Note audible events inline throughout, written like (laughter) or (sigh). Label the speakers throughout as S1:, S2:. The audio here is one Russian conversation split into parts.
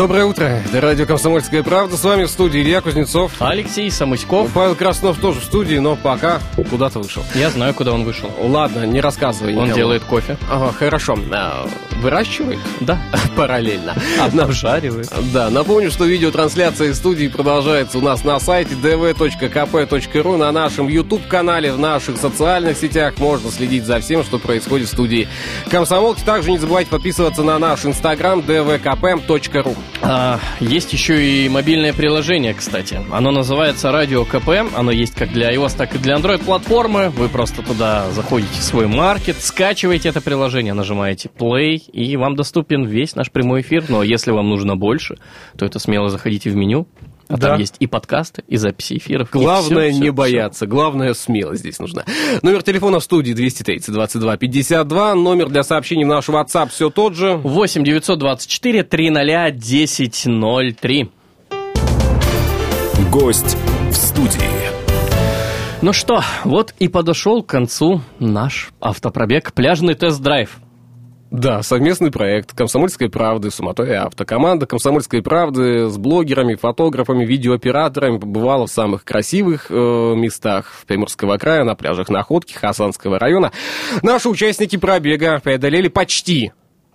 S1: Доброе утро. Это радио «Комсомольская правда». С вами в студии Илья Кузнецов.
S2: Алексей Самуськов.
S1: Павел Краснов тоже в студии, но пока куда-то вышел.
S2: Я знаю, куда он вышел.
S1: Ладно, не рассказывай
S2: Он
S1: никому.
S2: делает кофе.
S1: Ага, хорошо. А, Выращивает?
S2: Да. (laughs)
S1: Параллельно.
S2: Обжаривает.
S1: Да, напомню, что видеотрансляция из студии продолжается у нас на сайте dv.kp.ru, на нашем YouTube-канале, в наших социальных сетях. Можно следить за всем, что происходит в студии Комсомолки. Также не забывайте подписываться на наш инстаграм dvkp.ru.
S2: А, есть еще и мобильное приложение, кстати. Оно называется Радио КП. Оно есть как для iOS, так и для Android платформы. Вы просто туда заходите в свой маркет, скачиваете это приложение, нажимаете Play, и вам доступен весь наш прямой эфир. Но если вам нужно больше, то это смело заходите в меню. А
S1: Да.
S2: там есть и подкасты, и записи эфиров.
S1: Главное
S2: всё, всё,
S1: не бояться, главное смелость здесь нужна. Номер телефона в студии 230 22 52, номер для сообщений в наш WhatsApp все тот же.
S2: 8 924 300 1003.
S3: Гость в студии.
S2: Ну что, вот и подошел к концу наш автопробег «Пляжный тест-драйв».
S1: Да, совместный проект «Комсомольской правды», «Суматой авто». Команда «Комсомольской правды» с блогерами, фотографами, видеооператорами побывала в самых красивых э, местах Приморского края, на пляжах Находки, Хасанского района. Наши участники пробега преодолели почти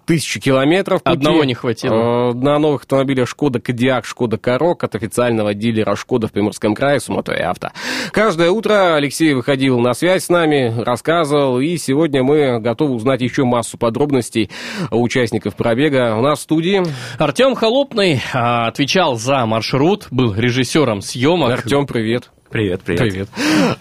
S1: тысячу километров. пути.
S2: Одного не хватило.
S1: Э, на новых автомобилях «Шкода Кодиак», «Шкода Корок» от официального дилера «Шкода» в Приморском крае «Суматой авто». Каждое утро Алексей выходил на связь с нами, рассказывал, и сегодня мы готовы узнать еще массу подробностей участников пробега. У нас в студии
S2: Артем Холопный а, отвечал за маршрут, был режиссером съемок.
S1: Артем, привет.
S4: Привет, привет.
S1: Привет.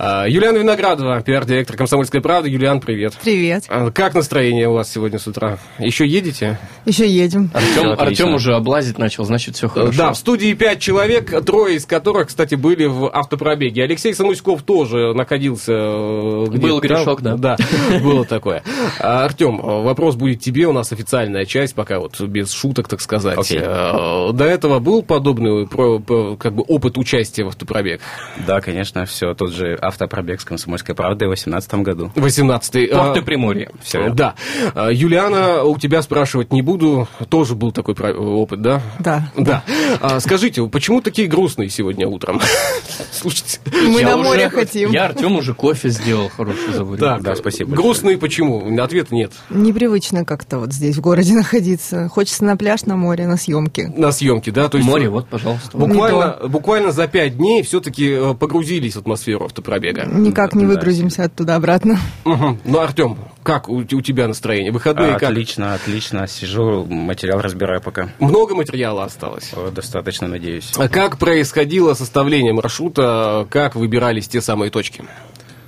S1: А, Юлиана Виноградова, пиар-директор «Комсомольской правды». Юлиан, привет.
S5: Привет.
S1: А, Как настроение у вас сегодня с утра? Еще едете?
S5: Еще едем.
S2: Артем. Артем уже облазить начал, значит, все хорошо.
S1: Да, в студии пять человек, трое из которых, кстати, были в автопробеге. Алексей Самуськов тоже находился... э,
S2: Был грешок, да.
S1: Да, было такое. А, Артем, вопрос будет тебе, у нас официальная часть, пока вот без шуток, так сказать.
S4: Окей.
S1: Э, До этого был подобный как бы опыт участия в автопробег?
S4: Да, конечно, все тот же автопробег с комсомольской правдой в 2018 году.
S1: 18-й.
S2: Порты
S1: А,
S2: Приморья.
S4: Все.
S1: Да. А, Юлиана, у тебя спрашивать не буду. Тоже был такой опыт, да?
S5: Да.
S1: Да. А, скажите, почему такие грустные сегодня утром? (laughs) Слушайте.
S5: Мы на море хотим.
S2: Я Артем уже кофе сделал хороший заварил.
S1: Так,
S4: Да, спасибо.
S1: Грустные почему? Ответа нет.
S5: Непривычно как-то вот здесь в городе (laughs) находиться. Хочется на пляж, на море, на съемки.
S1: На съемке, да? То есть
S2: Море, вот, пожалуйста.
S1: Буквально, буквально за пять дней все-таки погрузились в атмосферу автопробега.
S5: Никак не
S4: Да.
S5: выгрузимся оттуда обратно.
S1: Мгм. Ну, Артем, как у, у тебя настроение? Выходные как?
S4: Отлично, отлично. Сижу, материал разбираю пока.
S1: Много материала осталось?
S4: Достаточно, надеюсь.
S1: А Как происходило составление маршрута? Как выбирались те самые точки?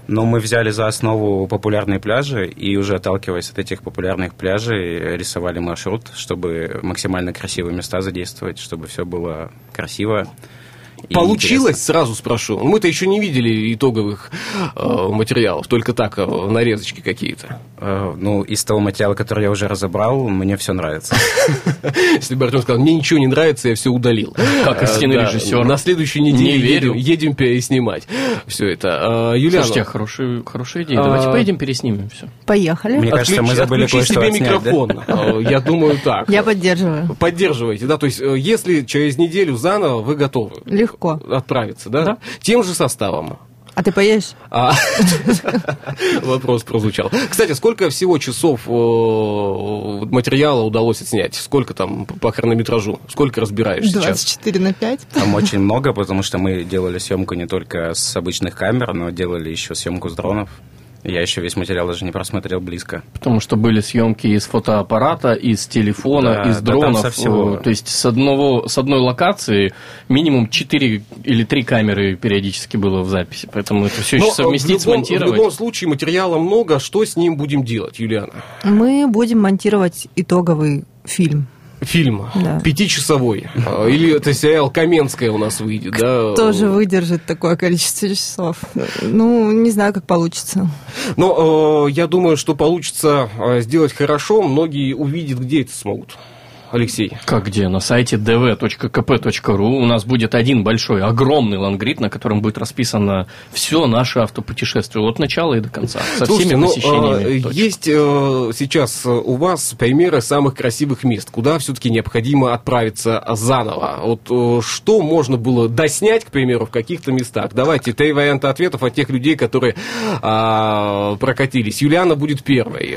S4: Но мы взяли за основу популярные пляжи и уже отталкиваясь от этих популярных пляжей рисовали маршрут, чтобы максимально красивые места задействовать, чтобы все было красиво. И
S1: Получилось, сразу спрошу. Мы-то еще не видели итоговых э, материалов, только так, э, нарезочки какие-то.
S4: интересно. Э, Ну, из того материала, который я уже разобрал, мне все нравится. (laughs)
S1: Если бы Артем сказал, мне ничего не нравится, я все удалил.
S2: Как
S1: Э,
S2: истинный
S1: да,
S2: режиссер.
S1: На следующей неделе
S2: Не верю.
S1: едем, переснимать все это. Э, Юлиана,
S2: Слушайте, хорошая, хорошая идея. Давайте
S1: А-
S2: поедем переснимем все.
S5: Поехали.
S4: Мне кажется, мы забыли кое-что
S1: себе микрофон. Э, Я думаю, так.
S5: Я поддерживаю.
S1: Поддерживаете, да? То есть, э, если через неделю заново вы готовы
S5: Легко.
S1: Отправиться, да?
S2: Да.
S1: Тем же составом.
S5: А ты поедешь?
S1: А, (laughs) Вопрос прозвучал. Кстати, сколько всего часов э, материала удалось отснять? Сколько там по хронометражу? Сколько разбираешь сейчас?
S5: 24 на 5.
S4: Там очень много, потому что мы делали съемку не только с обычных камер, но делали еще съемку с дронов. Я еще весь материал даже не просмотрел близко.
S2: Потому что были съемки из фотоаппарата, из телефона,
S4: Да,
S2: из
S4: да, там
S2: дронов.
S4: со всего.
S2: Э, То есть с, одного, с одной локации минимум 4 или 3 камеры периодически было в записи. Поэтому это все
S1: Но,
S2: еще
S1: э,
S2: совместить,
S1: в любом,
S2: смонтировать.
S1: В любом случае материала много. Что с ним будем делать, Юлиана?
S5: Мы будем монтировать итоговый фильм.
S1: Фильм
S5: Да.
S1: пятичасовой. А, Или это сериал Каменская у нас выйдет, да?
S5: Тоже выдержит такое количество часов. Ну, не знаю, как получится.
S1: Но э, я думаю, что получится э, сделать хорошо. Многие увидят, где это смогут. Алексей.
S2: Как где? На сайте dv.kp.ru у нас будет один большой, огромный лангрид, на котором будет расписано все наше автопутешествие от начала и до конца. Со
S1: Слушайте,
S2: всеми
S1: ну,
S2: посещениями.
S1: э,
S2: точек.
S1: есть э, сейчас у вас примеры самых красивых мест, куда все-таки необходимо отправиться заново. Вот э, что можно было доснять, к примеру, в каких-то местах? Давайте три варианта ответов от тех людей, которые а, прокатились. Юлиана будет первой.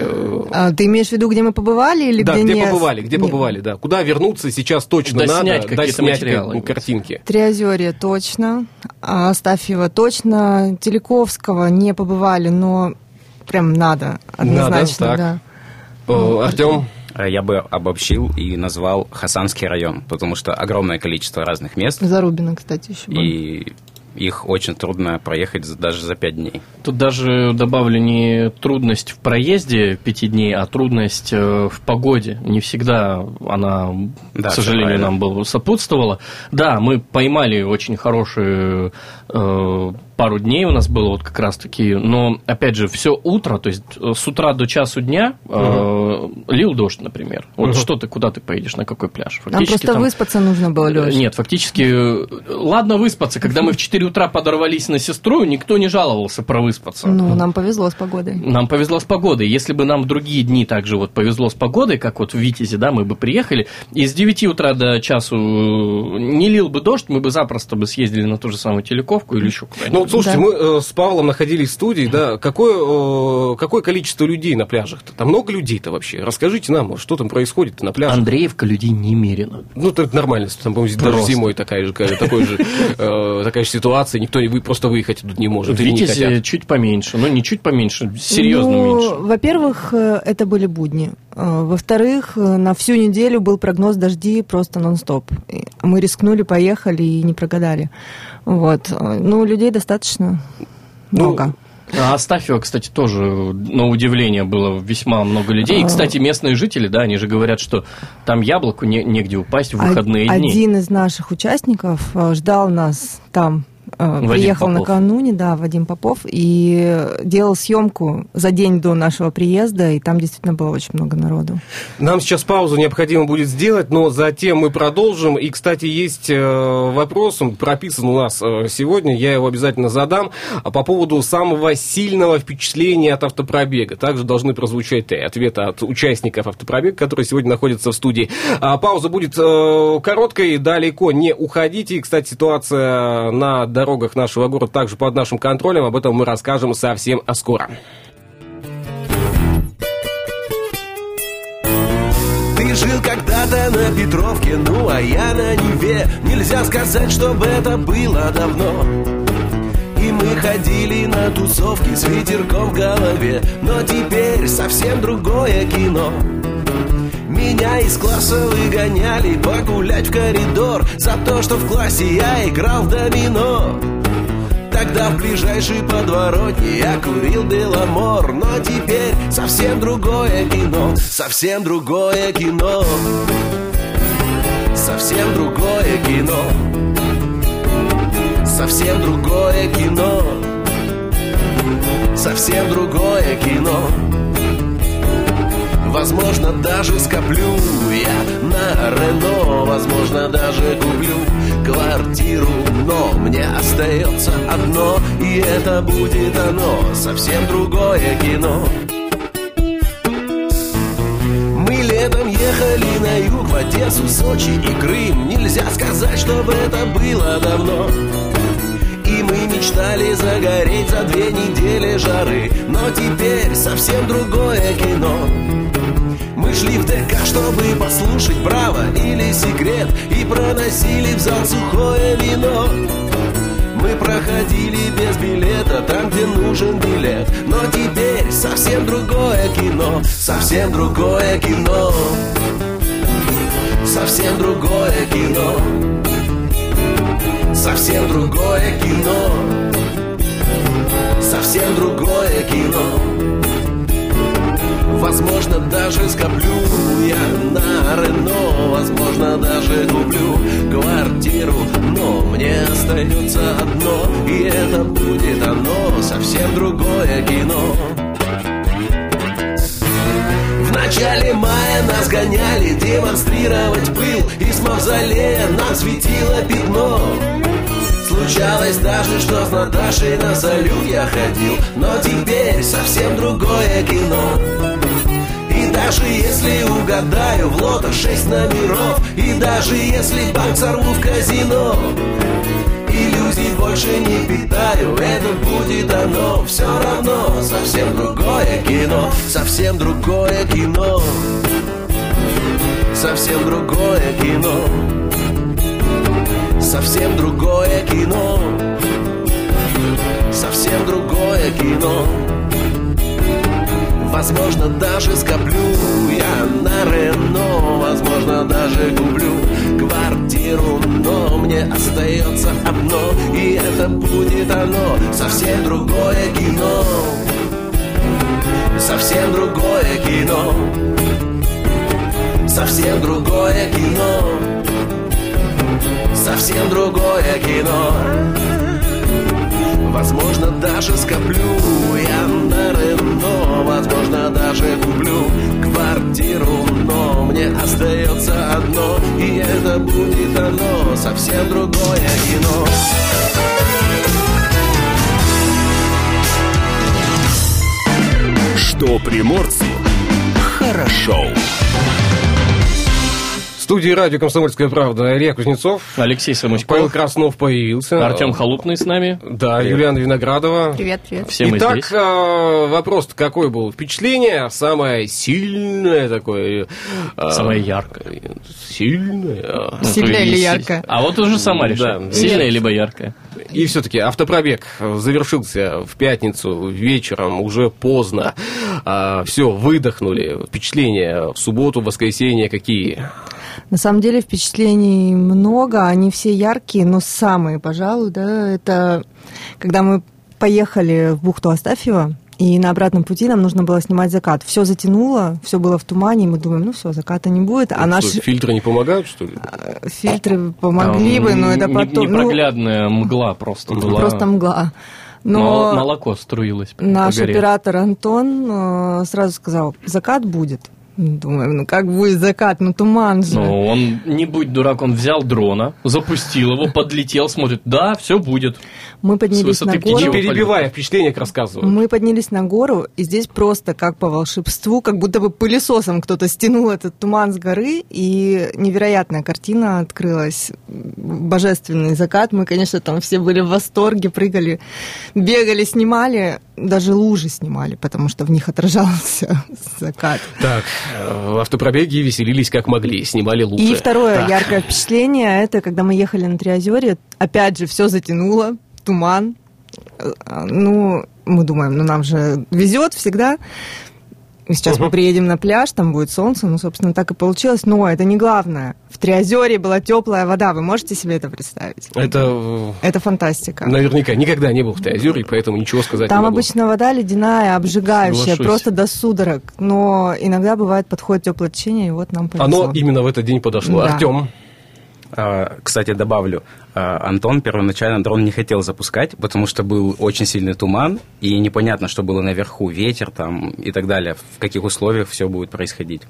S5: А, ты имеешь в виду, где мы побывали или
S1: да,
S5: где,
S1: где
S5: не-
S1: побывали, где
S5: не-
S1: побывали, да. Куда вернуться сейчас точно
S2: Доснять
S1: надо,
S2: какие-то
S1: доснять
S2: материалы.
S1: картинки.
S5: Триозерье точно, Астафьева точно, Телековского не побывали, но прям надо, однозначно,
S1: так.
S5: да.
S1: Артем,
S4: Э, Я бы обобщил и назвал Хасанский район, потому что огромное количество разных мест,
S5: Зарубина, кстати, еще был.
S4: и их очень трудно проехать даже за пять дней.
S2: Тут даже добавлю не трудность в проезде пяти дней, а трудность э, в погоде. Не всегда она,
S4: Да,
S2: к сожалению, нам было сопутствовала. Да, мы поймали очень хорошие э, пару дней у нас было вот как раз-таки, но, опять же, все утро, то есть э, с утра до часу дня э, лил дождь, например. Вот
S1: Мгм.
S2: что ты, куда ты поедешь, на какой пляж?
S5: Нам просто выспаться нужно было, Леш.
S2: Нет, фактически, э, ладно выспаться. Когда мы в 4 утра подорвались на сестру, никто не жаловался про выспаться.
S5: Ну, нам повезло с погодой.
S2: Нам повезло с погодой. Если бы нам в другие дни также вот повезло с погодой, как вот в Витязе, да, мы бы приехали, и с 9 утра до часу э, не лил бы дождь, мы бы запросто бы съездили на ту же самую Телековку или еще куда-нибудь.
S1: Ну, вот слушайте,
S5: Да.
S1: мы э, с Павлом находились в студии, да, какое, э, какое количество людей на пляжах-то? Там много людей-то вообще? Расскажите нам, что там происходит на пляже?
S2: Андреевка людей немерено.
S1: Ну, это нормально, там, по-моему, даже зимой такая же, такой же, э, такая же ситуация, никто не, вы просто выехать тут не может,
S2: В
S1: или не
S2: Витязе
S1: хотят.
S2: чуть поменьше, ну не чуть поменьше, серьезно
S5: Ну,
S2: меньше.
S5: Во-первых, э, это были будни. Э, Во-вторых, э, на всю неделю был прогноз дожди просто нон-стоп. Мы рискнули, поехали и не прогадали. Вот. Э, Ну, людей достаточно
S1: Ну,
S5: много.
S2: А Астафьева, кстати, тоже, на удивление, было весьма много людей. И,
S5: А.
S2: кстати, местные жители, да, они же говорят, что там яблоку не- негде упасть в
S5: Од-
S2: выходные дни.
S5: Один из наших участников ждал нас там. Э,
S2: Вадим
S5: Приехал
S2: Попов.
S5: накануне, да, Вадим Попов, и делал съемку за день до нашего приезда, и там действительно было очень много народу.
S1: Нам сейчас паузу необходимо будет сделать, но затем мы продолжим. И, кстати, есть э, вопрос, он прописан у нас э, сегодня, я его обязательно задам, а по поводу самого сильного впечатления от автопробега. Также должны прозвучать три ответа от участников автопробега, которые сегодня находятся в студии. А пауза будет короткой, далеко не уходите. И, кстати, ситуация на дорогах нашего города также под нашим контролем, об этом мы расскажем совсем скоро.
S6: Жил когда-то на Петровке, ну а я на Неве. Нельзя сказать, чтобы это было давно. И мы ходили на тусовки с ветерком в голове. Но теперь совсем другое кино меня из класса выгоняли погулять в коридор За то, что в классе я играл в домино. Тогда в ближайшей подворотне я курил Беломор Но теперь совсем другое кино Совсем другое кино. Совсем другое кино. Совсем другое кино. Совсем другое кино Возможно, даже скоплю я на Рено. Возможно, даже куплю квартиру Но мне остается одно И это будет оно. Совсем другое кино. Летом ехали на юг В Одессу, Сочи и Крым. Нельзя сказать, чтобы это было давно. И мы мечтали загореть за две недели жары. Но теперь совсем другое кино мы шли в ДК, чтобы послушать «Браво» или «Секрет» И проносили в зал сухое вино. Мы проходили без билета, там, где нужен билет Но теперь совсем другое кино Совсем другое кино. Совсем другое кино. Совсем другое кино. Совсем другое кино Возможно, даже скоплю я на Рено Возможно, даже куплю квартиру. Но мне остается одно И это будет оно Совсем другое кино. В начале мая нас гоняли демонстрировать пыл Из мавзолея нам светило пятно. Случалось даже, что с Наташей на салют я ходил Но теперь совсем другое кино даже если угадаю в лото шесть номеров. И даже если банк сорву в казино Иллюзий больше не питаю Это будет оно. Все равно совсем другое кино Совсем другое кино. Совсем другое кино. Совсем другое кино. Совсем другое кино Возможно, даже скоплю я на Рено. Возможно, даже куплю квартиру Но мне остается одно И это будет оно. Совсем другое кино. Совсем другое кино. Совсем другое кино. Совсем другое кино. Возможно, даже скоплю я на Рено Совсем другое кино
S3: Что приморцу хорошо.
S1: В студии радио «Комсомольская правда» Илья Кузнецов.
S2: Алексей Самуськов.
S1: Павел Краснов появился.
S2: Артем Халупный с нами.
S1: Да, Юлиана Виноградова.
S5: Привет, привет.
S2: Все мы
S1: Итак,
S2: здесь.
S1: а, вопрос какой был? Впечатление самое сильное такое? а,
S2: Самое яркое.
S1: Сильное? а.
S5: Сильное или яркое?
S2: А вот уже сама реши.
S1: Да.
S2: Сильное
S1: Нет.
S2: либо яркое.
S1: И все-таки автопробег завершился в пятницу вечером, уже поздно. все, выдохнули. Впечатления в субботу, в воскресенье какие?
S5: На самом деле впечатлений много, они все яркие, но самые, пожалуй, да, это когда мы поехали в бухту Астафьева, и на обратном пути нам нужно было снимать закат. Все затянуло, все было в тумане, и мы думаем, ну все, заката не будет. А
S1: Что,
S5: наши
S1: фильтры не помогают, что ли?
S5: э, фильтры помогли
S2: Там
S5: бы, но это потом... ну,
S2: Непроглядная мгла просто была.
S5: просто мгла. Но
S2: Мол- Молоко струилось
S5: наш
S2: горе.
S5: оператор Антон э, сразу сказал, закат будет. Думаем, ну как будет закат, ну туман же.
S2: Ну, он, не будь дурак, он взял дрона, запустил его, подлетел, смотрит, да, все будет.
S5: Мы поднялись на гору.
S1: Не перебивая, впечатления как рассказывают.
S5: Мы поднялись на гору, и здесь просто как по волшебству, как будто бы пылесосом кто-то стянул этот туман с горы, и невероятная картина открылась. Божественный закат. Мы, конечно, там все были в восторге, прыгали, бегали, снимали, даже лужи снимали, потому что в них отражался (laughs) закат.
S1: Так, э, в автопробеге веселились как могли, снимали лучше.
S5: И второе
S1: Так.
S5: яркое впечатление, это когда мы ехали на Триозере, опять же, все затянуло, туман. Э, Ну, мы думаем, ну нам же везет всегда. Сейчас мы приедем на пляж, там будет солнце, ну, собственно, так и получилось. Но это не главное. В Триозере была теплая вода. Вы можете себе это представить?
S1: Это
S5: Это фантастика.
S1: наверняка никогда не был в Теозере, поэтому ничего сказать
S5: Там
S1: не могу.
S5: обычно вода ледяная, обжигающая,
S2: Соглашусь.
S5: просто до судорог. Но иногда бывает подходит теплое течение, и вот нам повезло.
S1: Оно именно в этот день подошло.
S5: Да.
S1: Артем,
S4: Кстати, добавлю, а, Антон первоначально дрон не хотел запускать, потому что был очень сильный туман, и непонятно, что было наверху, ветер там и так далее, в каких условиях все будет происходить.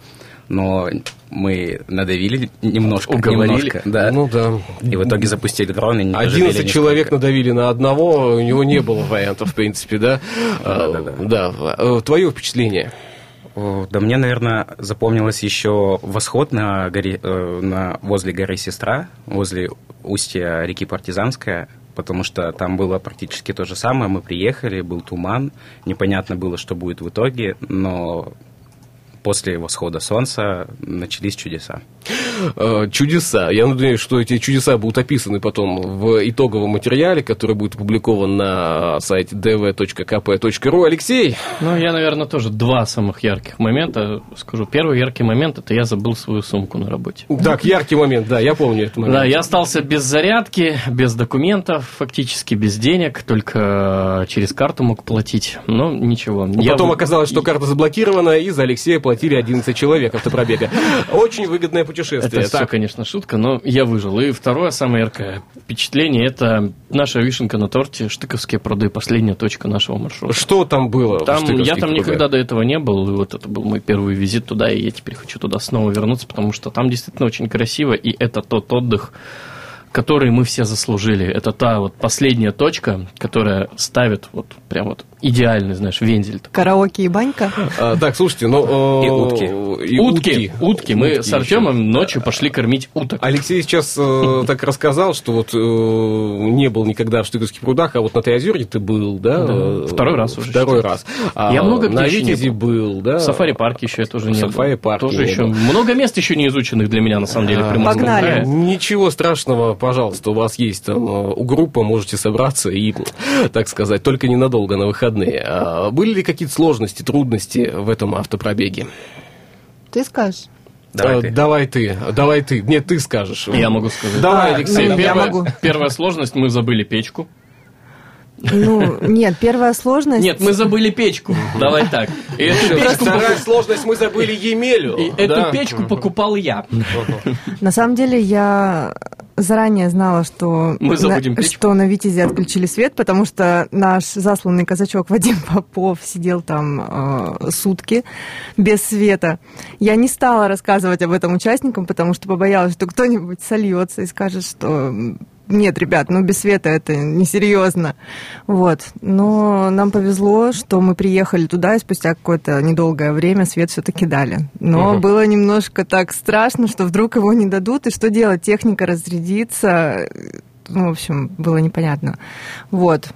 S4: Но мы надавили немножко,
S1: уговорили.
S4: немножко, да,
S1: Ну да.
S4: и в итоге запустили дрон. И не пожалели
S1: 11
S4: нисколько.
S1: человек надавили на одного, у него не было вариантов, в принципе, да? А,
S4: Да-да-да.
S1: Да. Твое впечатление?
S4: Да мне, наверное, запомнилось еще восход на горе, э, на, возле горы Сестра, возле устья реки Партизанская, потому что там было практически то же самое. Мы приехали, был туман, непонятно было, что будет в итоге, но после восхода солнца начались чудеса.
S1: Э, чудеса. Я надеюсь, что эти чудеса будут описаны потом в итоговом материале, который будет опубликован на сайте dv.kp.ru. Алексей?
S2: Ну, я, наверное, тоже два самых ярких момента скажу. Первый яркий момент – это я забыл свою сумку на работе.
S1: Так, яркий момент, да, я помню этот момент.
S2: Да, я остался без зарядки, без документов, фактически без денег, только через карту мог платить. Но ничего.
S1: Ну,
S2: Я
S1: Потом оказалось, что карта заблокирована, и за Алексея платили 11 человек автопробега. Очень выгодное путешествие.
S2: Это все, конечно, шутка, но я выжил. И второе самое яркое впечатление – это наша вишенка на торте, Штыковские пруды, последняя точка нашего маршрута.
S1: Что там было?
S2: Там, я там
S1: прудах?
S2: никогда до этого не был, и вот это был мой первый визит туда, и я теперь хочу туда снова вернуться, потому что там действительно очень красиво, и это тот отдых, который мы все заслужили. Это та вот последняя точка, которая ставит вот прям вот идеальный, знаешь, вензель.
S5: Караоке и банька.
S1: А, так, слушайте, ну... э,
S4: И утки.
S1: и
S2: утки, утки. Мы
S1: Утки
S2: с
S1: еще.
S2: Артемом ночью пошли кормить уток.
S1: Алексей сейчас э, (laughs) так рассказал, что вот э, не был никогда в Штыковских прудах, а вот на Триозерье ты был, да?
S2: Да,
S1: Э,
S2: второй раз уже,
S1: Второй раз. А,
S2: Я много где
S1: На
S2: еще
S1: Витязе
S2: был.
S1: да?
S2: В сафари-парке еще я тоже не был.
S1: сафари-парке
S2: Тоже еще много мест еще не изученных для меня, на самом деле, в Приморском
S5: Погнали.
S2: крае.
S1: Ничего страшного, пожалуйста, у вас есть там э, у группа, можете собраться и, так сказать, только ненадолго на выходные. А Были ли какие-то сложности, трудности в этом автопробеге?
S5: Ты скажешь?
S4: Давай
S1: Э,
S4: ты.
S1: давай ты, давай ты. Нет, ты скажешь.
S2: Я могу сказать.
S1: Давай,
S5: А,
S1: Алексей.
S5: ну, я
S2: первая,
S5: могу.
S2: первая сложность, мы забыли печку.
S5: Ну, нет, первая сложность...
S2: Нет, мы забыли печку. Давай так. И эту печку,
S1: Вторая сложность, мы забыли Емелю.
S2: и
S1: Да.
S2: эту печку покупал я.
S5: На самом деле я заранее знала, что,
S2: Мы забудем
S5: на,
S2: печку.
S5: что на Витязе отключили свет, потому что наш засланный казачок Вадим (laughs) Попов сидел там э, сутки без света. Я не стала рассказывать об этом участникам, потому что побоялась, что кто-нибудь сольется и скажет, что нет, ребят, ну без света это несерьезно. Вот. Но нам повезло, что мы приехали туда, и спустя какое-то недолгое время свет все-таки дали. Но
S1: Мгм.
S5: было немножко так страшно, что вдруг его не дадут, и что делать? Техника разрядится. Ну, в общем, было непонятно. Вот.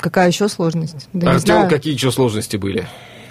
S5: Какая еще сложность? Да
S1: Артем, какие еще сложности были?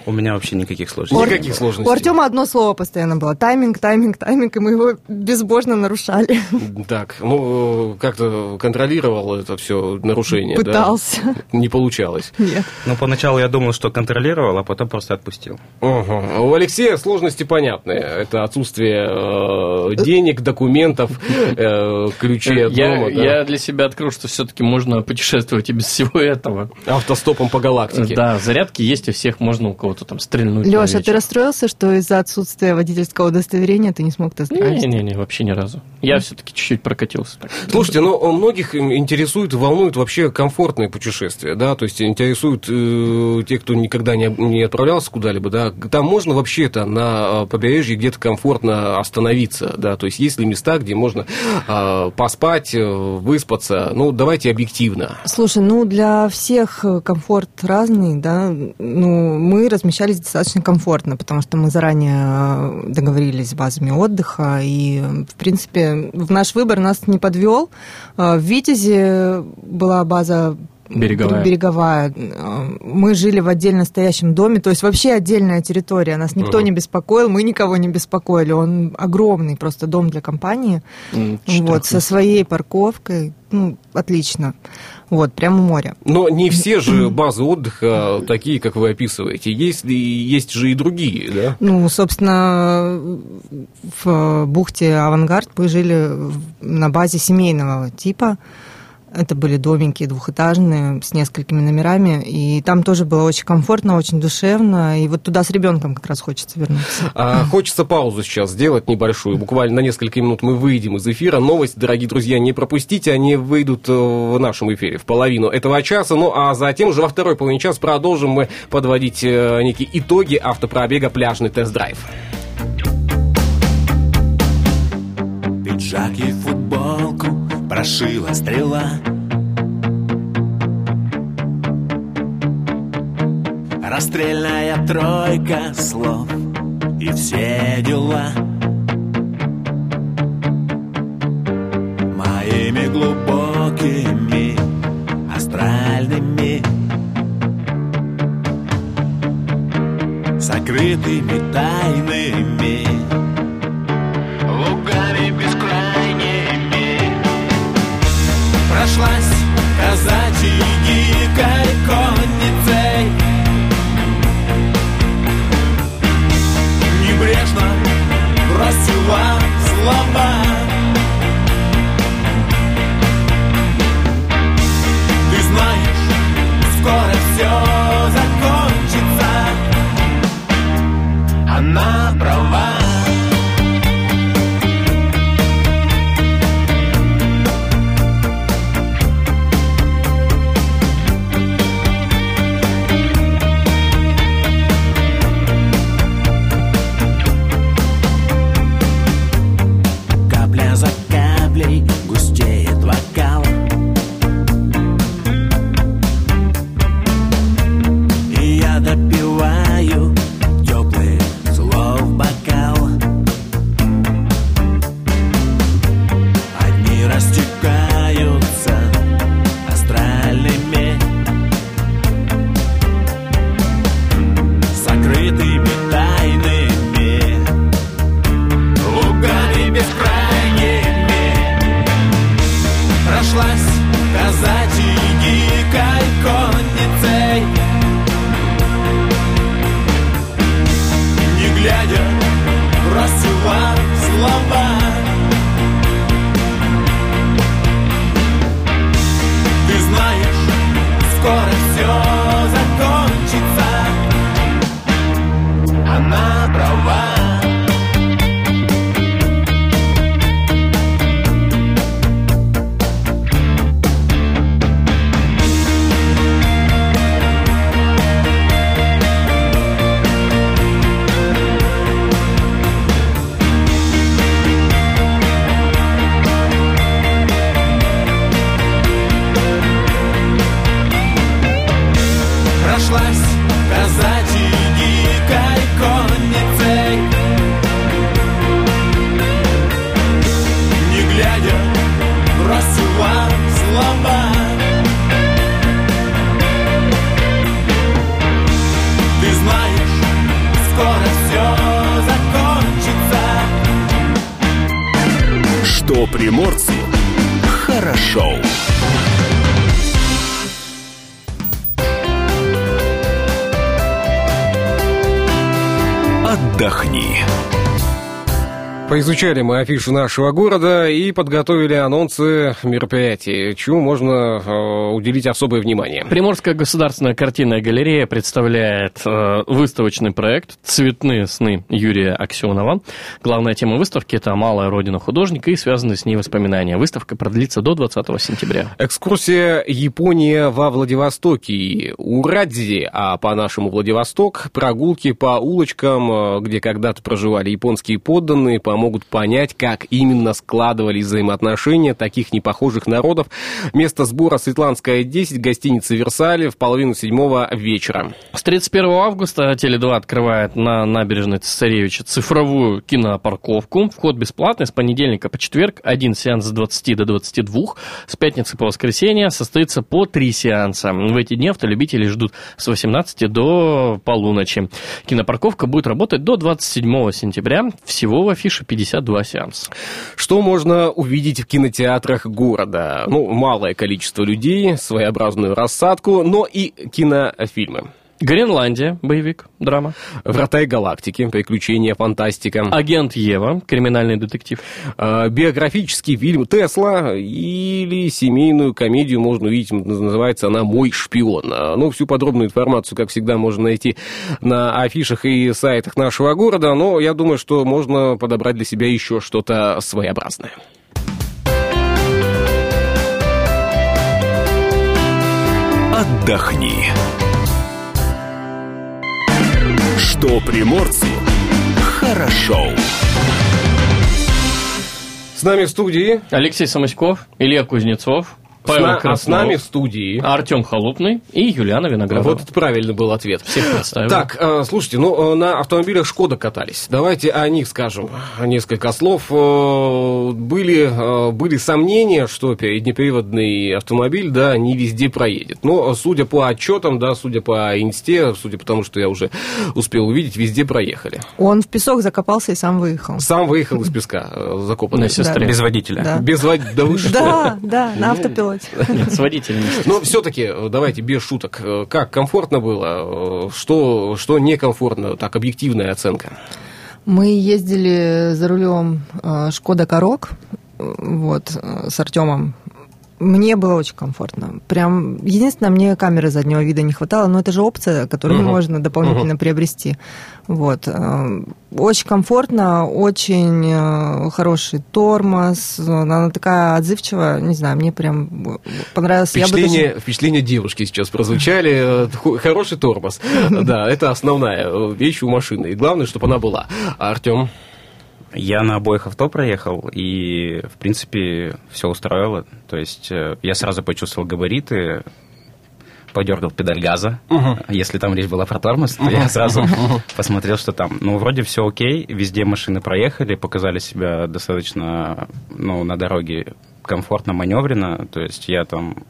S4: У меня вообще никаких сложностей.
S1: Никаких
S5: У
S1: сложностей.
S5: Артема одно слово постоянно было. Тайминг, тайминг, тайминг, и мы его безбожно нарушали.
S1: Так, ну, как-то контролировал это все нарушение, да?
S5: Пытался.
S1: Не получалось.
S5: Нет.
S4: Ну, поначалу я думал, что контролировал, а потом просто отпустил.
S1: Ага. У Алексея сложности понятные. Это отсутствие э, денег, документов, э, ключей от
S2: Я,
S1: дома, да.
S2: я для себя открыл, что все-таки можно путешествовать и без всего этого.
S1: автостопом по галактике.
S2: Да, зарядки есть у всех, можно у кого-то там стрельнуть.
S5: Леша, ты расстроился, что из-за отсутствия водительского удостоверения ты не смог тест-драйвить?
S2: Не-не-не, вообще ни разу. Я все-таки чуть-чуть прокатился. так.
S1: Слушайте, ну многих интересует, волнует вообще комфортные путешествия, да, то есть интересуют э, те, кто никогда не, не отправлялся куда-либо, да, там можно вообще-то на э, побережье где-то комфортно остановиться, да, то есть есть ли места, где можно э, поспать, э, выспаться, ну давайте объективно.
S5: Слушай, ну для всех э, комфорт разный, да. Ну, мы размещались достаточно комфортно, потому что мы заранее э, договорились с базами отдыха, и, в принципе, в наш выбор нас не подвел. Э, В Витязе была база
S2: Береговая.
S5: береговая. Мы жили в отдельно стоящем доме, то есть вообще отдельная территория. Нас никто
S1: Мгм.
S5: не беспокоил, мы никого не беспокоили. Он огромный просто дом для компании.
S2: М,
S5: Вот, со своей парковкой. Ну, отлично. Вот, прямо у моря.
S1: Но не все же базы отдыха такие, как вы описываете, есть, есть же и другие, да?
S5: Ну, собственно, в бухте Авангард мы жили на базе семейного типа. Это были домики двухэтажные с несколькими номерами, и там тоже было очень комфортно, очень душевно, и вот туда с ребенком как раз хочется вернуться.
S1: А, хочется паузу сейчас сделать небольшую. Буквально на несколько минут мы выйдем из эфира. Новость, дорогие друзья, не пропустите. Они выйдут э, в нашем эфире в половину этого часа. Ну, а затем уже во второй половине часа продолжим мы подводить э, некие итоги автопробега «Пляжный тест-драйв».
S6: Пиджак и футболку прошила стрела. Расстрельная тройка слов и все дела. Моими глубокими астральными. Сокрытыми тайными Зачиї цей Небрежно просила слова
S1: Поизучали мы афишу нашего города и подготовили анонсы мероприятий, чему можно э, уделить особое внимание.
S2: Приморская государственная картинная галерея представляет э, выставочный проект «Цветные сны» Юрия Аксенова. Главная тема выставки – это «Малая родина художника» и связанные с ней воспоминания. Выставка продлится до 20 сентября.
S1: Экскурсия Япония во Владивостоке, Урадзи, а по-нашему Владивосток, прогулки по улочкам, э, где когда-то проживали японские подданные, помогут понять, как именно складывались взаимоотношения таких непохожих народов. Место сбора Светланская 10, гостиница Версале в половину седьмого вечера.
S2: С 31 августа Теле2 открывает на набережной Цесаревича цифровую кинопарковку. Вход бесплатный с понедельника по четверг. Один сеанс с 20 до 22. С пятницы по воскресенье состоится по три сеанса. В эти дни автолюбители ждут с 18 до полуночи. Кинопарковка будет работать до 27 сентября. Всего в афише 52 сеанса.
S1: Что можно увидеть в кинотеатрах города? Ну, малое количество людей, своеобразную рассадку, но и кинофильмы.
S2: Гренландия, боевик, драма.
S1: Врата и галактики, приключения, фантастика.
S2: Агент Ева, криминальный детектив.
S1: А, биографический фильм «Тесла» или семейную комедию можно увидеть, называется она «Мой шпион». А, Ну, всю подробную информацию, как всегда, можно найти на афишах и сайтах нашего города, но я думаю, что можно подобрать для себя еще что-то своеобразное.
S3: Отдохни. Что приморцу хорошо.
S1: С нами в студии,
S2: Алексей Самоськов, Илья Кузнецов,
S1: с,
S2: Павел
S1: на- а с нами в студии.
S2: Артем Холопный и Юлиана Виноградова.
S1: Вот это правильный был ответ.
S2: Всех представил.
S1: Так, э, слушайте, ну, э, на автомобилях Шкода катались. Давайте о них скажем несколько слов. Э, Были, э, были сомнения, что переднеприводный автомобиль, да, не везде проедет. Но, судя по отчетам, да, судя по инсте, судя по тому, что я уже успел увидеть, везде проехали.
S5: Он в песок закопался и сам выехал.
S1: Сам выехал из песка, закопанный.
S2: На сестре.
S4: Без водителя.
S5: Да.
S1: Без вод... Да вы (laughs) что?
S5: Да, да, на автопилоте.
S2: Нет, с водителем.
S1: Но все-таки, давайте без шуток, э, как комфортно было, э, что, что некомфортно, так, объективная оценка.
S5: Мы ездили за рулем э, Шкода Корок, э, вот, э, с Артемом. Мне было очень комфортно. Прям единственное, мне камеры заднего вида не хватало, но это же опция, которую
S1: Мгм.
S5: можно дополнительно приобрести. Вот. э, Очень комфортно, очень э, хороший тормоз. Она такая отзывчивая, не знаю, мне прям понравилось. Бы даже-
S1: Впечатление, девушки сейчас прозвучали. Э, хо- Хороший тормоз. (laughs) Да, это основная вещь у машины. И главное, чтобы она была. Артем?
S4: Я на обоих авто проехал, и, в принципе, все устроило. То есть э, я сразу почувствовал габариты, подергал педаль газа. Если там речь была про тормоз, то я сразу посмотрел, что там. Ну, вроде все окей, везде машины проехали, показали себя достаточно, ну, на дороге комфортно, маневренно. То есть я там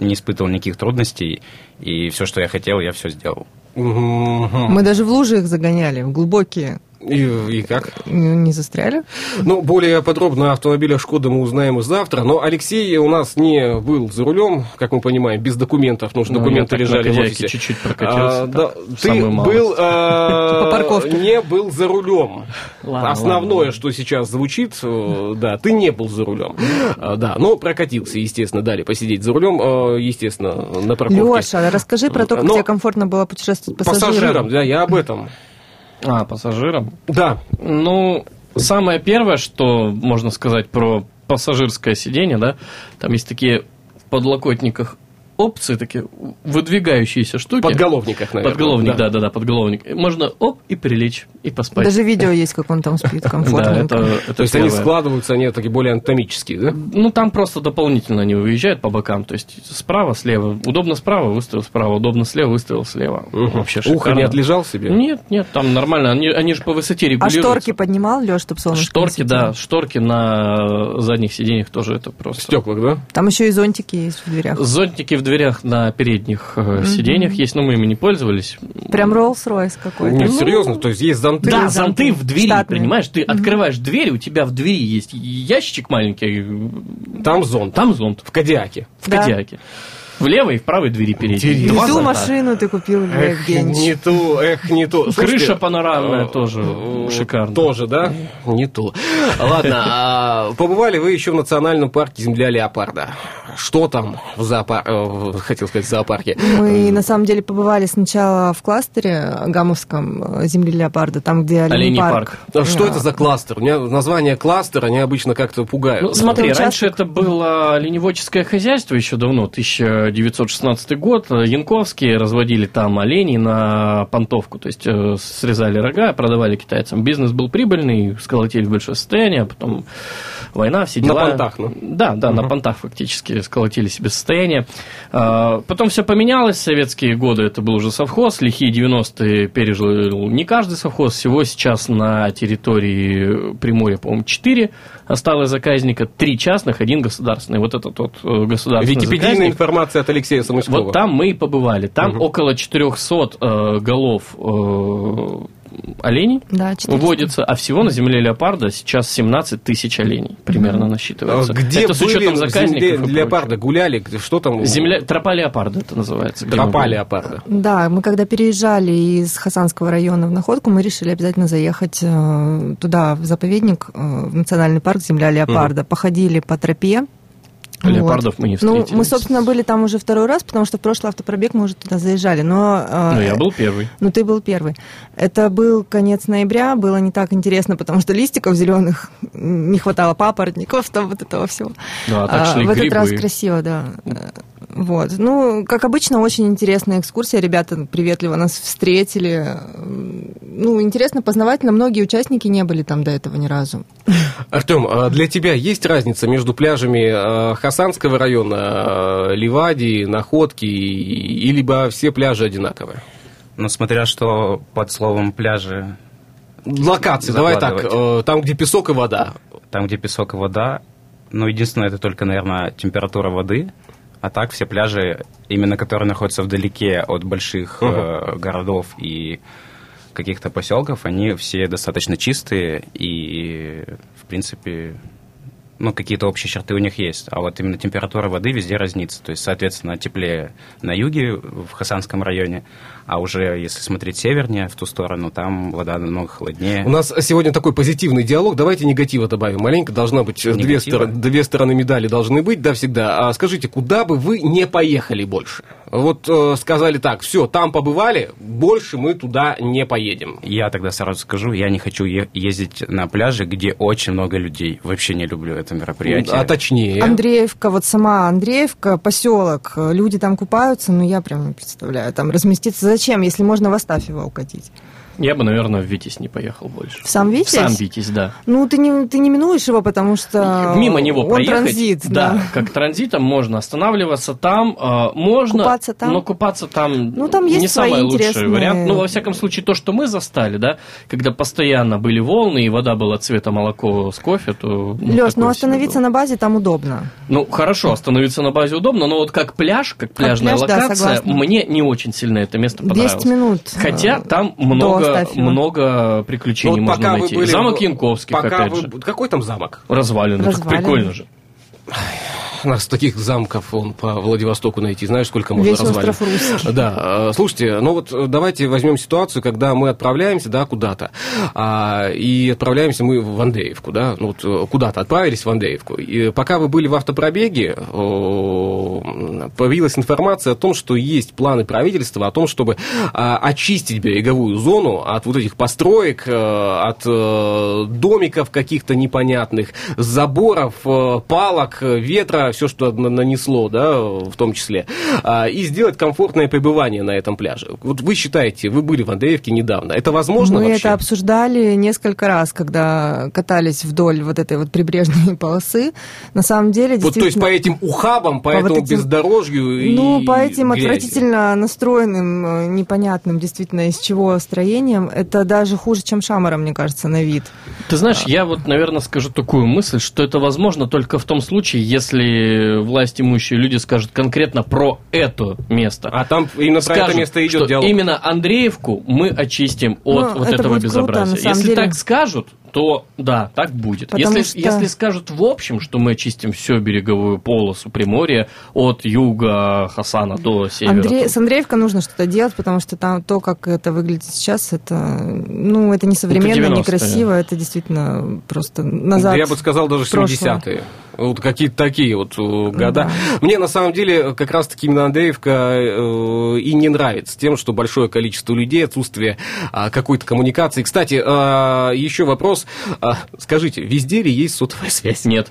S4: не испытывал никаких трудностей, и все, что я хотел, я все сделал.
S5: Мы даже в лужи их загоняли, в глубокие.
S1: И, и как?
S5: Не не застряли?
S1: Ну, более подробно о автомобилях «Шкода» мы узнаем и завтра. Но Алексей у нас не был за рулем, как мы понимаем, без документов. Потому что
S2: Ну,
S1: документы лежали в офисе.
S2: чуть-чуть прокатился,
S1: А, да, ты был (laughs) а,
S5: По парковке.
S1: не был за рулем.
S2: Ладно,
S1: Основное,
S2: ладно.
S1: что сейчас звучит, э, да, ты не был за рулем. А, Да, но прокатился, естественно, дали посидеть за рулем, э, естественно, на парковке.
S5: Леша, расскажи про то, как
S1: Но-
S5: тебе комфортно было путешествовать пассажирам.
S1: Пассажирам, да, я об этом.
S2: А, пассажирам?
S1: Да,
S2: Ну, самое первое, что можно сказать про пассажирское сиденье, да, там есть такие в подлокотниках опции, такие выдвигающиеся штуки.
S1: в подголовниках, наверное.
S2: Подголовник, да, да, да, подголовник. Можно оп и прилечь, и поспать.
S5: Даже видео есть, как он там спит (laughs)
S2: да,
S5: комфортненько.
S2: это, это
S1: То есть они складываются, они такие более анатомические, да?
S2: Ну, там просто дополнительно они выезжают по бокам. То есть справа, слева. Удобно справа, выставил справа. Удобно слева, выставил слева. Вообще
S1: Ухо не отлежал себе?
S2: Нет, нет, там нормально. Они, они же по высоте
S5: А
S2: регулируются.
S5: шторки поднимал, Леш, чтобы солнышко не
S2: Шторки, да, шторки на задних сиденьях тоже это
S1: В
S2: просто.
S1: стеклах, да?
S5: Там еще и зонтики есть в дверях.
S2: Зонтики в дверях на передних э, сиденьях есть, но мы ими не пользовались.
S5: Прям Роллс-Ройс какой-то.
S1: Нет,
S2: Ну,
S1: серьезно, то есть есть зонты.
S2: Да,
S5: зонты.
S2: зонты в двери,
S5: Штатные.
S2: понимаешь? Ты открываешь дверь, у тебя в двери есть ящичек маленький,
S1: Там зонт.
S2: там зонт
S1: В Кадиаке.
S2: в
S5: Да.
S2: Кадиаке. В левой и в правой двери передней.
S5: Не ту машину ты купил,
S1: Эх,
S5: Евгеньевич.
S1: не ту, эх, не ту.
S2: Крыша
S1: Слушайте,
S2: панорамная
S1: э,
S2: тоже
S1: э,
S2: шикарно.
S1: Тоже, да? Не ту. Ладно, а побывали вы еще в национальном парке земля леопарда. Что там в зоопарке? Хотел сказать, в зоопарке.
S5: Мы на самом деле побывали сначала в кластере гамовском э, земли леопарда, там, где оленей парк.
S1: А Что
S5: Да.
S1: это за кластер? У меня название кластер, они обычно как-то пугают.
S2: Ну, смотри, раньше это было оленеводческое хозяйство еще давно, 1916 год. Янковские разводили там оленей на понтовку, то есть э, срезали рога, продавали китайцам. Бизнес был прибыльный, сколотили в большое состояние, а потом война, все
S1: На
S2: дела.
S1: понтах, ну.
S2: Да, да, на понтах фактически сколотили себе состояние. А, Потом все поменялось, в советские годы это был уже совхоз, лихие 90-е пережил не каждый совхоз, всего сейчас на территории Приморья, по-моему, 4 осталось заказника, 3 частных, один государственный. Вот этот вот э, государственный
S1: Википедийная
S2: заказник.
S1: информация от Алексея Самыскова.
S2: Вот там мы и побывали. Там
S1: Мгм.
S2: около 400 э, голов э, оленей
S5: Да, 400.
S2: вводится, а всего на земле леопарда сейчас 17 тысяч оленей примерно
S1: А
S2: насчитывается.
S1: Где
S2: это с
S1: были
S2: учетом
S1: в
S2: заказников
S1: земле леопарда? Гуляли? Что там?
S2: Земля, тропа леопарда это называется.
S1: Тропа леопарда.
S5: Да, мы когда переезжали из Хасанского района в Находку, мы решили обязательно заехать э, туда, в заповедник, э, в национальный парк «Земля леопарда». Походили по тропе.
S2: Леопардов мы не
S5: Ну,
S2: встретили.
S5: мы, собственно, были там уже второй раз, потому что в прошлый автопробег мы уже туда заезжали. Но, э,
S2: Ну, я был первый.
S5: Ну, ты был первый. Это был конец ноября, было не так интересно, потому что листиков зеленых не хватало, папоротников, там вот этого всего.
S2: Да, так шли
S5: в этот
S2: грибы.
S5: раз красиво, да. Вот. Ну, как обычно, очень интересная экскурсия. Ребята приветливо нас встретили. Ну, интересно, познавательно. Многие участники не были там до этого ни разу.
S1: Артем, а для тебя есть разница между пляжами э, Хасанского района, э, Ливадии, Находки, и- и либо все пляжи одинаковые?
S4: Но смотря что под словом пляжи,
S1: Локации, давай так, э, там, где песок и вода.
S4: там, где песок и вода, ну, единственное, это только, наверное, температура воды, а так все пляжи, именно которые находятся вдалеке от больших э, городов и каких-то поселков, они все достаточно чистые и, в принципе, ну, какие-то общие черты у них есть. А вот именно температура воды везде разнится. То есть, соответственно, теплее на юге, в Хасанском районе, а уже если смотреть севернее, в ту сторону, там вода намного холоднее.
S1: У нас сегодня такой позитивный диалог. Давайте негатива добавим. Маленько должна быть э, две, стор- две стороны медали должны быть, да, всегда. А скажите, куда бы вы не поехали больше? Вот э, сказали так, все, там побывали, больше мы туда не поедем.
S4: Я тогда сразу скажу, я не хочу е- ездить на пляже, где очень много людей. Вообще не люблю это мероприятие.
S1: А точнее.
S5: Андреевка, вот сама Андреевка, поселок, люди там купаются, но я прям не представляю, там разместиться. Зачем, если можно в Астафьево укатить?
S2: Я бы, наверное, в Витязь не поехал больше.
S5: В сам Витязь?
S2: В сам Витязь, да.
S5: Ну, ты не, ты не минуешь его, потому что
S2: Мимо него
S5: он
S2: проехать.
S5: транзит,
S2: да,
S5: да.
S2: как транзитом можно останавливаться там, э, можно,
S5: Купаться там?
S2: но купаться там,
S5: Ну, там есть
S2: не самый
S5: свои
S2: лучший
S5: интересные-
S2: вариант. Ну, во всяком случае, то, что мы застали, да, когда постоянно были волны и вода была цвета молоко с кофе, то. ну,
S5: Леш, ну остановиться на базе там удобно.
S2: Ну, хорошо, остановиться на базе удобно, но вот как пляж, как пляжная
S5: пляж, да,
S2: локация,
S5: согласна.
S2: мне не очень сильно это место
S5: 10
S2: понравилось.
S5: минут.
S2: Хотя
S5: э,
S2: там много
S5: Евстафьева.
S2: много приключений
S1: Ну, вот
S2: можно
S1: пока вы
S2: найти.
S1: были
S2: Замок Янковских,
S1: Пока
S2: опять
S1: вы-
S2: же.
S1: Какой там замок?
S2: Развалины. Так
S5: Развалины.
S2: прикольно же.
S1: У нас таких замков он по Владивостоку найти, знаешь, сколько можно
S5: Весь
S1: развалин? Да, э, слушайте, ну вот э, давайте возьмем ситуацию, когда мы отправляемся, да, куда-то, а, и отправляемся мы в Андреевку, да, ну вот э, куда-то отправились в Андреевку. И пока вы были в автопробеге, появилась информация о том, что есть планы правительства о том, чтобы а, очистить береговую зону от вот этих построек, от домиков каких-то непонятных, заборов, палок, э, ветра, все, что на- нанесло, да, в том числе, а, и сделать комфортное пребывание на этом пляже. Вот вы считаете, вы были в Андреевке недавно, это возможно
S5: Мы
S1: вообще?
S5: это обсуждали несколько раз, когда катались вдоль вот этой вот прибрежной (laughs) полосы. На самом деле,
S1: Вот, то есть
S5: действительно...
S1: по этим ухабам, по,
S5: По вот
S1: этому
S5: этим-
S1: бездорожью и
S5: Ну, по этим
S1: грязи.
S5: отвратительно настроенным, э, непонятным действительно из чего строениям, это даже хуже, чем Шамара, мне кажется, на вид.
S2: Ты знаешь, я вот, наверное, скажу такую мысль, что это возможно только в том случае, если власть имущие люди скажут конкретно про это место.
S1: А там именно про
S2: Скажут,
S1: это место идет
S2: что
S1: диалог.
S2: именно Андреевку мы очистим от
S5: Ну,
S2: вот
S5: это
S2: этого
S5: круто,
S2: безобразия.
S5: самом
S2: если
S5: деле.
S2: так скажут, то да, так будет.
S5: Потому
S2: Если,
S5: что-
S2: если скажут в общем, что мы очистим всю береговую полосу Приморья от юга Хасана до севера.
S5: Андрей,
S2: то-
S5: с Андреевка нужно что-то делать, потому что там то, как это выглядит сейчас, это, ну, это не современно,
S2: 90-е.
S5: некрасиво, это действительно просто назад.
S1: Я бы сказал, даже
S5: в прошлое.
S1: 70-е. Вот какие-то такие вот э, года.
S5: Да.
S1: Мне на самом деле как раз-таки именно Андреевка э, и не нравится тем, что большое количество людей, отсутствие а, какой-то коммуникации. Кстати, а, еще вопрос. А, скажите, везде ли есть сотовая связь?
S2: Нет.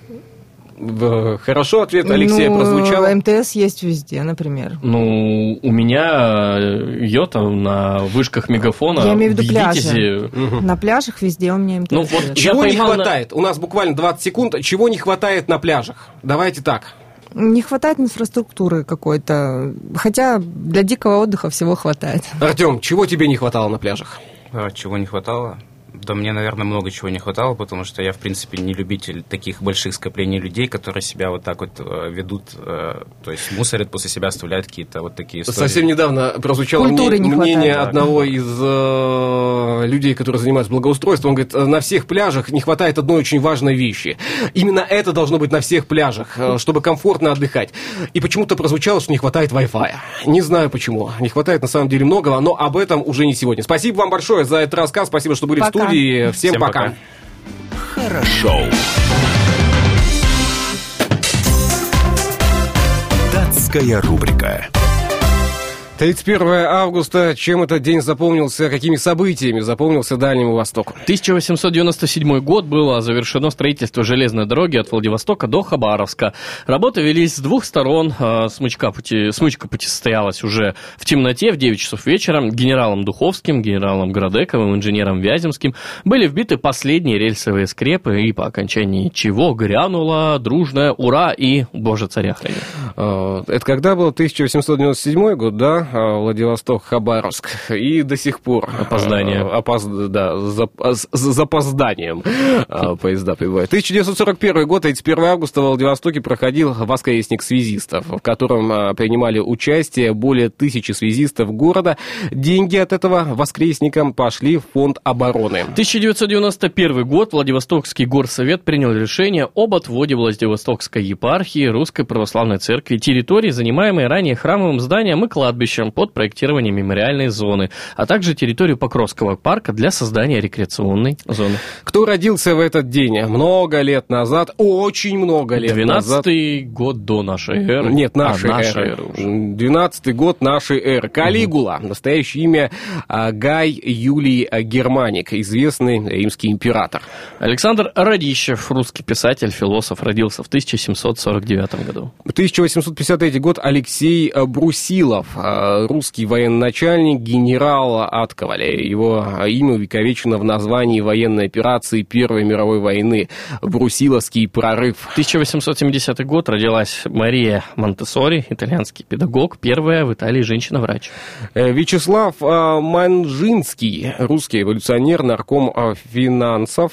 S1: Хорошо, ответ Алексея
S5: ну,
S1: прозвучал.
S5: МТС есть везде, например.
S2: Ну, у меня э, йота на вышках мегафона
S5: Я имею в виду пляжи. На пляжах везде у меня МТС.
S2: Ну, вот
S1: Чего не
S2: поймал на-
S1: хватает? У нас буквально 20 секунд. Чего не хватает на пляжах? Давайте так.
S5: Не хватает инфраструктуры какой-то. Хотя для дикого отдыха всего хватает.
S1: Артем, чего тебе не хватало на пляжах?
S4: А, Чего не хватало? Да мне, наверное, много чего не хватало, потому что я, в принципе, не любитель таких больших скоплений людей, которые себя вот так вот э, ведут, э, то есть мусорят после себя, оставляют какие-то вот такие истории.
S1: Совсем недавно прозвучало
S5: Культуры
S1: мне-
S5: не
S1: мнение
S5: хватает.
S1: одного из э, людей, которые занимаются благоустройством. Он говорит, «Э, на всех пляжах не хватает одной очень важной вещи. Именно это должно быть на всех пляжах, э, чтобы комфортно отдыхать. И почему-то прозвучало, что не хватает Wi-Fi. Не знаю почему. Не хватает на самом деле многого, но об этом уже не сегодня. Спасибо вам большое за этот рассказ. Спасибо, что были в
S5: Пока.
S1: Студии. Всем,
S4: Всем
S1: пока.
S4: пока.
S3: Хорошо. Датская рубрика.
S1: 31 августа. Чем этот день запомнился? Какими событиями запомнился Дальнему Востоку?
S2: 1897 год было завершено строительство железной дороги от Владивостока до Хабаровска. Работы велись с двух сторон. А, Смычка пути, смычка пути состоялась уже в темноте в 9 часов вечера. Генералом Духовским, генералом Градековым, инженером Вяземским были вбиты последние рельсовые скрепы, и по окончании чего грянула дружная «Ура!» и «Боже, царя храни».
S1: Э, Это когда был 1897 год, да, Владивосток, Хабаровск, и до сих пор...
S2: Опоздание.
S1: э, опоз- Да, с зап- с запозданием э, поезда прибывают. 1941 год, 31 августа в Владивостоке проходил воскресник связистов, в котором э, принимали участие более тысячи связистов города. Деньги от этого воскресника пошли в фонд обороны.
S2: 1991 год Владивостокский горсовет принял решение об отводе Владивостокской епархии Русской Православной Церкви территории, занимаемой ранее храмовым зданием и кладбищем под проектирование мемориальной зоны, а также территорию Покровского парка для создания рекреационной зоны.
S1: Кто родился в этот день? Много лет назад, очень много лет назад.
S2: 12 год до нашей эры.
S1: Нет,
S2: А,
S1: нашей
S2: нашей
S1: эры.
S2: эры уже.
S1: 12 год нашей эры. Калигула. Настоящее имя а, Гай Юлий а, Германик, известный римский император.
S2: Александр Радищев, русский писатель, философ, родился в 1749 году.
S1: 1853 год Алексей а, Брусилов, а, русский военачальник, генерал от кавалерии. Его а, имя увековечено в названии военной операции Первой мировой войны «Брусиловский прорыв».
S2: 1870 год родилась Мария Монтессори, итальянский педагог, первая в Италии женщина-врач.
S1: Э, Вячеслав а, Манжинский, русский эволюционер, нарком а, финансов.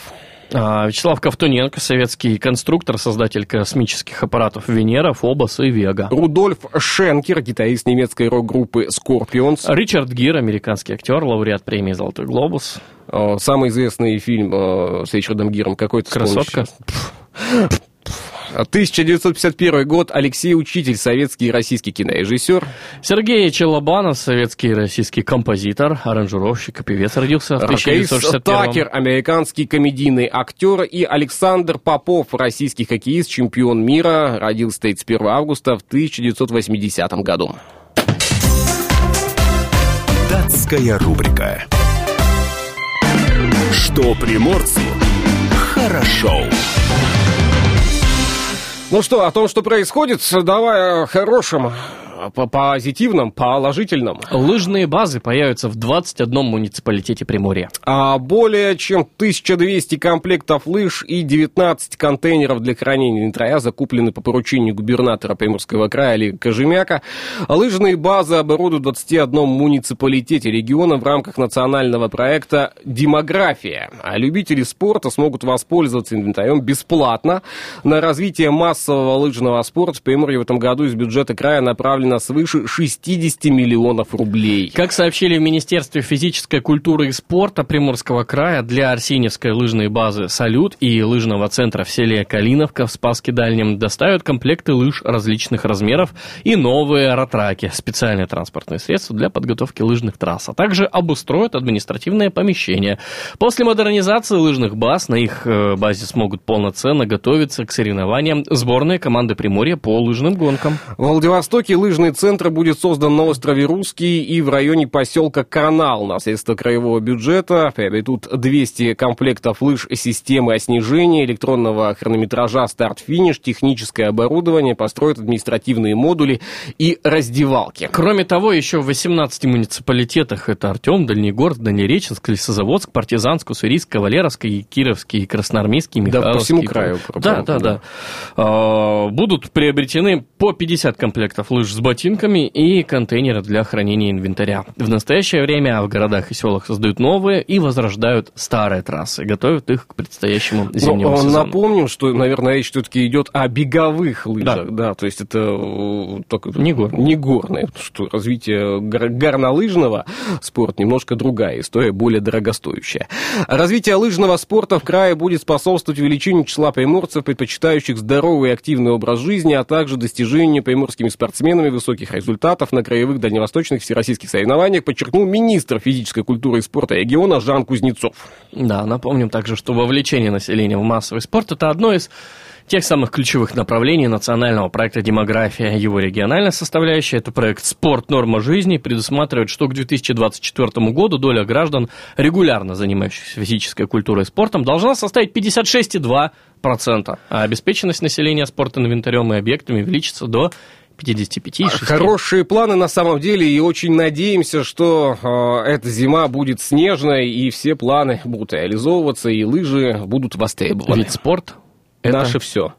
S2: А, Вячеслав Ковтуненко, советский конструктор, создатель космических аппаратов Венера, Фобос и Вега.
S1: Рудольф Шенкер, гитарист немецкой рок-группы Scorpions.
S2: Ричард Гир, американский актер, лауреат премии «Золотой глобус».
S1: Э, Самый известный фильм э, с Ричардом Гиром какой-то
S2: «Красотка». (laughs)
S1: 1951 год. Алексей Учитель, советский и российский кинорежиссер.
S2: Сергей Челобанов, советский и российский композитор, аранжировщик и певец, родился в
S1: Крис
S2: 1961
S1: Такер, американский комедийный актер. И Александр Попов, российский хоккеист, чемпион мира. Родился 31 августа в 1980 году.
S3: Датская рубрика. Что приморцу хорошо.
S1: Ну что, о том, что происходит, давай о хорошем, по позитивном, положительном.
S2: Лыжные базы появятся в 21 муниципалитете Приморья.
S1: А более чем 1200 комплектов лыж и 19 контейнеров для хранения инвентаря закуплены по поручению губернатора Приморского края Олега Кожемяка. Лыжные базы оборудуют в 21 муниципалитете региона в рамках национального проекта «Демография». А любители спорта смогут воспользоваться инвентарем бесплатно. На развитие массового лыжного спорта в Приморье в этом году из бюджета края направлено свыше 60 миллионов рублей.
S2: Как сообщили в Министерстве физической культуры и спорта Приморского края, для Арсеньевской лыжной базы «Салют» и лыжного центра в селе Калиновка в Спаске Дальнем доставят комплекты лыж различных размеров и новые ратраки, специальные транспортные средства для подготовки лыжных трасс, а также обустроят административное помещение. После модернизации лыжных баз на их э, базе смогут полноценно готовиться к соревнованиям сборной команды Приморья по лыжным гонкам.
S1: В Владивостоке лыжный центр будет создан на острове Русский и в районе поселка Канал. На средства краевого бюджета приобретут 200 комплектов лыж системы оснижения, электронного хронометража старт-финиш, техническое оборудование, построят административные модули и раздевалки.
S2: Кроме того, еще в 18 муниципалитетах это Артем, Дальнегорск, Дальнереченск, Лесозаводск, Партизанск, Уссурийск, Кавалеровский, Кировский, Красноармейский,
S1: Да,
S2: Михайловский.
S1: по всему краю.
S2: Да, да, да. А, Будут приобретены по 50 комплектов лыж с ботинками и контейнеры для хранения инвентаря. В настоящее время в городах и селах создают новые и возрождают старые трассы, готовят их к предстоящему зимнему
S1: Но,
S2: сезону.
S1: Напомним, что, наверное, речь все-таки идет о беговых лыжах. Да, то есть это э, так,
S2: Не горные.
S1: Не горные, что развитие гор- горнолыжного спорта немножко другая история, более дорогостоящая. Развитие лыжного спорта в крае будет способствовать увеличению числа приморцев, предпочитающих здоровый и активный образ жизни, а также достижению приморскими спортсменами высоких результатов на краевых дальневосточных всероссийских соревнованиях, подчеркнул министр физической культуры и спорта региона Жан Кузнецов.
S2: Да, напомним также, что вовлечение населения в массовый спорт – это одно из тех самых ключевых направлений национального проекта «Демография». Его региональная составляющая – это проект «Спорт. Норма жизни» предусматривает, что к 2024 году доля граждан, регулярно занимающихся физической культурой и спортом, должна составить 56,2%, а обеспеченность населения спортинвентарем и объектами увеличится до 55,6%.
S1: Хорошие планы на самом деле, и очень надеемся, что э, эта зима будет снежной, и все планы будут реализовываться, и лыжи будут востребованы.
S2: Ведь спорт – это
S1: Наше все.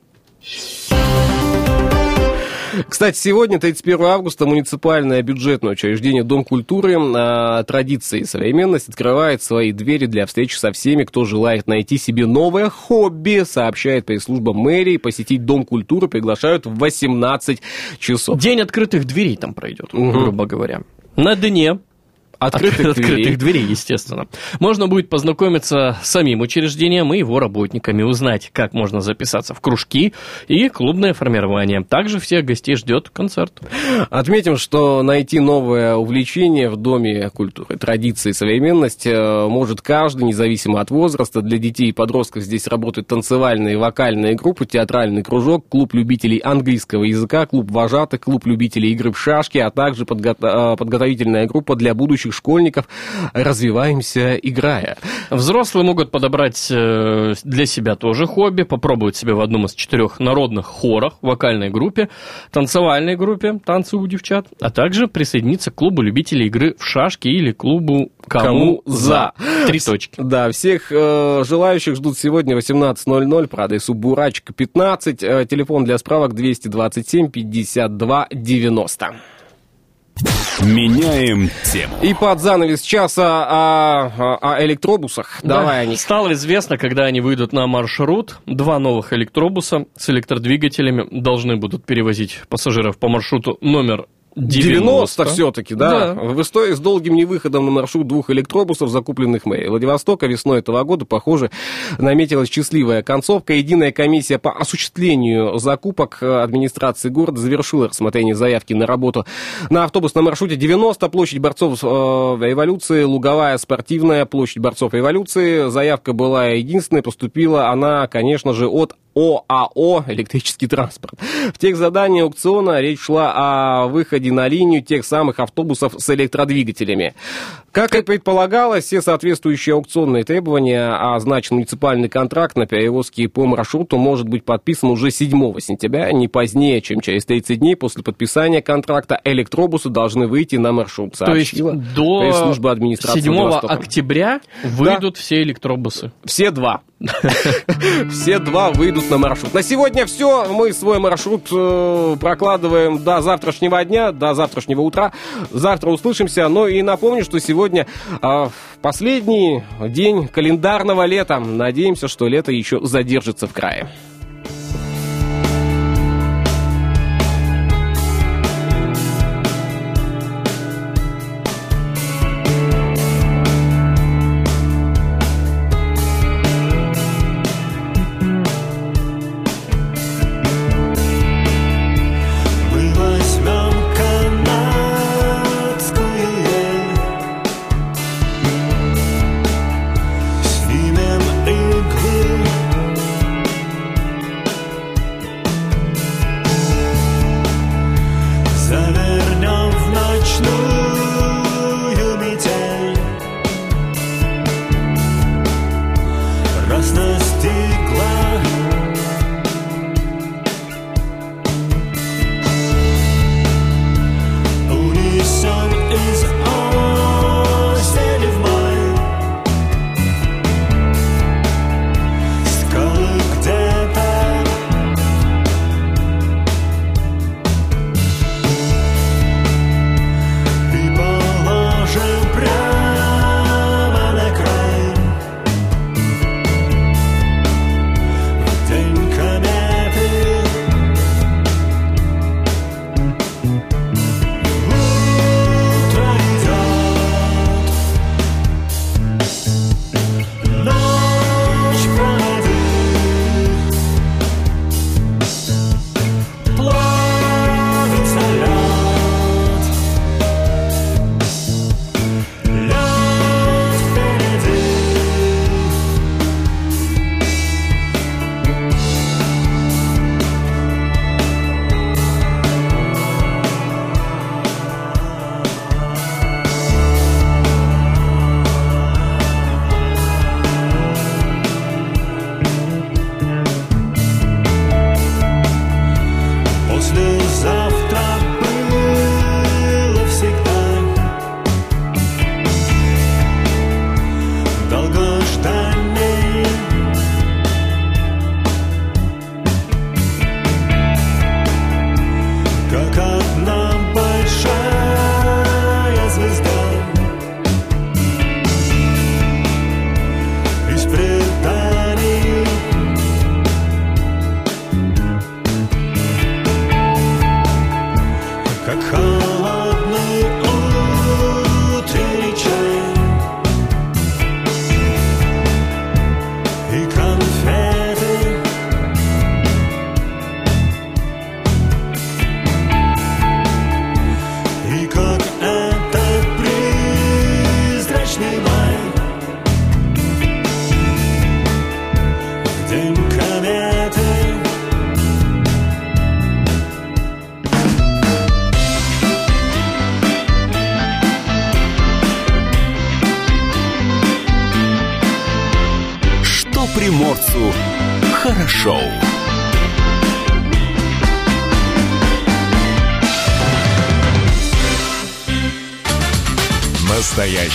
S1: Кстати, сегодня, 31 августа, муниципальное бюджетное учреждение Дом культуры а, традиции и современность открывает свои двери для встречи со всеми, кто желает найти себе новое хобби, сообщает пресс-служба мэрии. Посетить Дом культуры приглашают в 18 часов.
S2: День открытых дверей там пройдет,
S1: Мгм.
S2: грубо говоря. На дне
S1: Открытых
S2: Открытых
S1: дверей.
S2: дверей, естественно. Можно будет познакомиться с самим учреждением и его работниками, узнать, как можно записаться в кружки и клубное формирование. Также всех гостей ждет концерт.
S1: Отметим, что найти новое увлечение в Доме культуры, традиции и современность э, может каждый, независимо от возраста. Для детей и подростков здесь работают танцевальные и вокальные группы, театральный кружок, клуб любителей английского языка, клуб вожатых, клуб любителей игры в шашки, а также подго- э, подготовительная группа для будущих школьников «Развиваемся, играя».
S2: Взрослые могут подобрать э, для себя тоже хобби, попробовать себя в одном из четырех народных хорах, вокальной группе, танцевальной группе «Танцы у девчат», а также присоединиться к клубу любителей игры в шашки или клубу «Кому,
S1: Кому
S2: за».
S1: за.
S2: Три точки.
S1: Да, всех э, желающих ждут сегодня 18.00 по адресу Бурачка 15. Э, телефон для справок 227 52 90.
S3: Меняем тему.
S1: И под занавес часа о, о- о электробусах.
S2: Да,
S1: Давай о них.
S2: Стало известно, когда они выйдут на маршрут. Два новых электробуса с электродвигателями должны будут перевозить пассажиров по маршруту номер 90.
S1: 90 все-таки, да.
S2: Да.
S1: В истории с долгим невыходом на маршрут двух электробусов, закупленных мэрией Владивостока весной этого года, похоже, наметилась счастливая концовка. Единая комиссия по осуществлению закупок э, администрации города завершила рассмотрение заявки на работу на автобусном маршруте 90, площадь борцов э, революции, Луговая спортивная, площадь борцов революции. Заявка была единственной, поступила она, конечно же, от ОАО «Электрический транспорт». В тех задании аукциона речь шла о выходе на линию тех самых автобусов с электродвигателями. Как и предполагалось, все соответствующие аукционные требования, а значит муниципальный контракт на перевозки по маршруту может быть подписан уже 7 сентября, не позднее, чем через 30 дней после подписания контракта электробусы должны выйти на маршрут,
S2: То есть до
S1: пресс-служба администрации
S2: 7
S1: Владивостока.
S2: октября выйдут все электробусы.
S1: Все два. (laughs) Все два выйдут на маршрут. На сегодня все. Мы свой маршрут э, прокладываем до завтрашнего дня, до завтрашнего утра. Завтра услышимся. Ну и напомню, что сегодня э, последний день календарного лета. Надеемся, что лето еще задержится в крае.